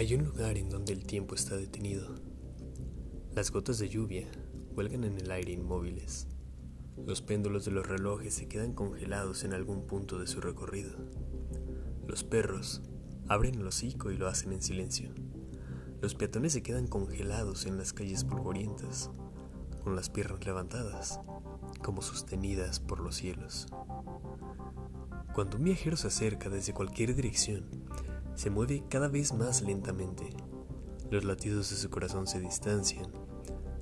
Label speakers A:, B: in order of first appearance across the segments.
A: Hay un lugar en donde el tiempo está detenido. Las gotas de lluvia huelgan en el aire inmóviles. Los péndulos de los relojes se quedan congelados en algún punto de su recorrido. Los perros abren el hocico y lo hacen en silencio. Los peatones se quedan congelados en las calles polvorientas, con las piernas levantadas, como sostenidas por los cielos. Cuando un viajero se acerca desde cualquier dirección, se mueve cada vez más lentamente. Los latidos de su corazón se distancian,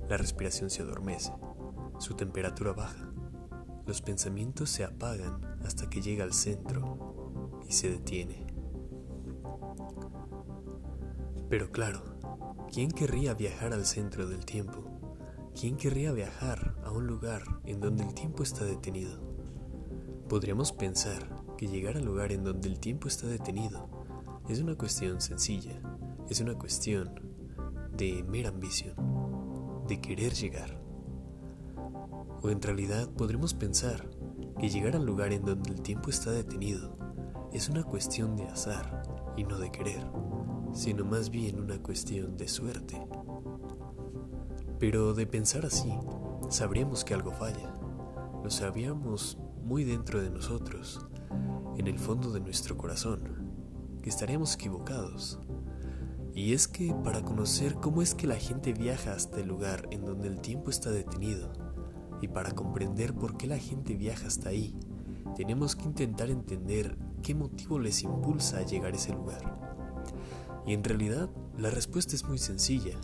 A: la respiración se adormece, su temperatura baja, los pensamientos se apagan hasta que llega al centro y se detiene. Pero claro, ¿quién querría viajar al centro del tiempo? ¿Quién querría viajar a un lugar en donde el tiempo está detenido? Podríamos pensar que llegar al lugar en donde el tiempo está detenido es una cuestión sencilla, es una cuestión de mera ambición, de querer llegar. O en realidad podremos pensar que llegar al lugar en donde el tiempo está detenido es una cuestión de azar y no de querer, sino más bien una cuestión de suerte. Pero de pensar así, sabríamos que algo falla. Lo sabíamos muy dentro de nosotros, en el fondo de nuestro corazón, que estaríamos equivocados. Y es que para conocer cómo es que la gente viaja hasta el lugar en donde el tiempo está detenido, y para comprender por qué la gente viaja hasta ahí, tenemos que intentar entender qué motivo les impulsa a llegar a ese lugar. Y en realidad la respuesta es muy sencilla.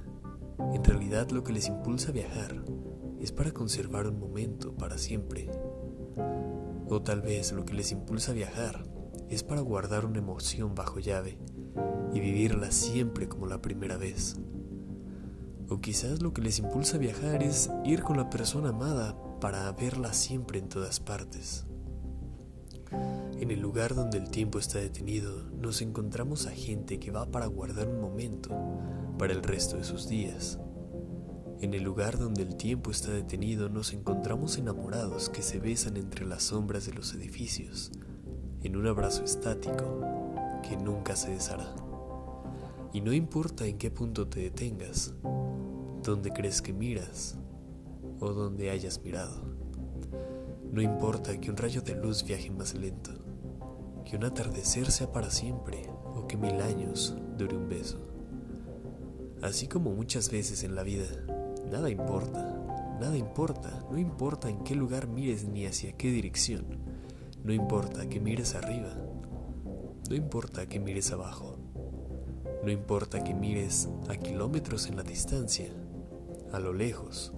A: En realidad lo que les impulsa a viajar es para conservar un momento para siempre. O tal vez lo que les impulsa a viajar es para guardar una emoción bajo llave y vivirla siempre como la primera vez. O quizás lo que les impulsa a viajar es ir con la persona amada para verla siempre en todas partes. En el lugar donde el tiempo está detenido, nos encontramos a gente que va para guardar un momento para el resto de sus días. En el lugar donde el tiempo está detenido, nos encontramos enamorados que se besan entre las sombras de los edificios, en un abrazo estático que nunca se deshará. Y no importa en qué punto te detengas, dónde crees que miras o dónde hayas mirado. No importa que un rayo de luz viaje más lento, que un atardecer sea para siempre o que mil años dure un beso. Así como muchas veces en la vida, nada importa, nada importa, no importa en qué lugar mires ni hacia qué dirección no importa que mires arriba, no importa que mires abajo, no importa que mires a kilómetros en la distancia, a lo lejos,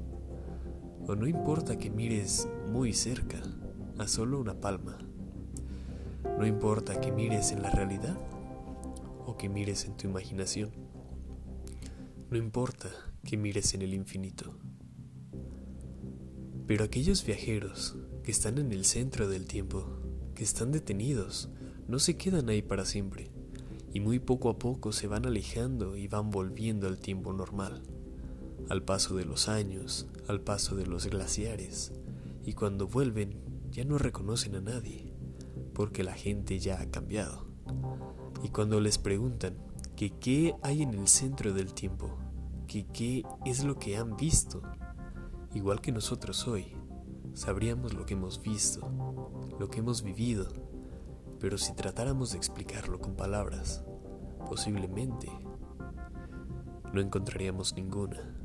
A: o no importa que mires muy cerca, a solo una palma. No importa que mires en la realidad o que mires en tu imaginación. No importa que mires en el infinito. Pero aquellos viajeros que están en el centro del tiempo, que están detenidos, no se quedan ahí para siempre, y muy poco a poco se van alejando y van volviendo al tiempo normal, al paso de los años, al paso de los glaciares, y cuando vuelven ya no reconocen a nadie, porque la gente ya ha cambiado. Y cuando les preguntan que qué hay en el centro del tiempo, que qué es lo que han visto, igual que nosotros hoy, sabríamos lo que hemos visto, lo que hemos vivido, pero si tratáramos de explicarlo con palabras, posiblemente no encontraríamos ninguna.